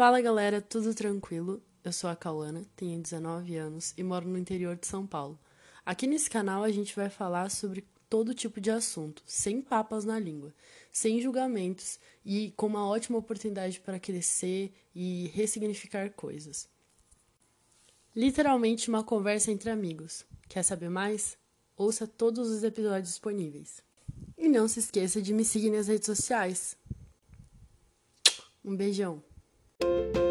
Fala galera, tudo tranquilo? Eu sou a Caulana, tenho 19 anos e moro no interior de São Paulo. Aqui nesse canal a gente vai falar sobre todo tipo de assunto, sem papas na língua, sem julgamentos e com uma ótima oportunidade para crescer e ressignificar coisas. Literalmente uma conversa entre amigos. Quer saber mais? Ouça todos os episódios disponíveis. E não se esqueça de me seguir nas redes sociais. Um beijão. Thank you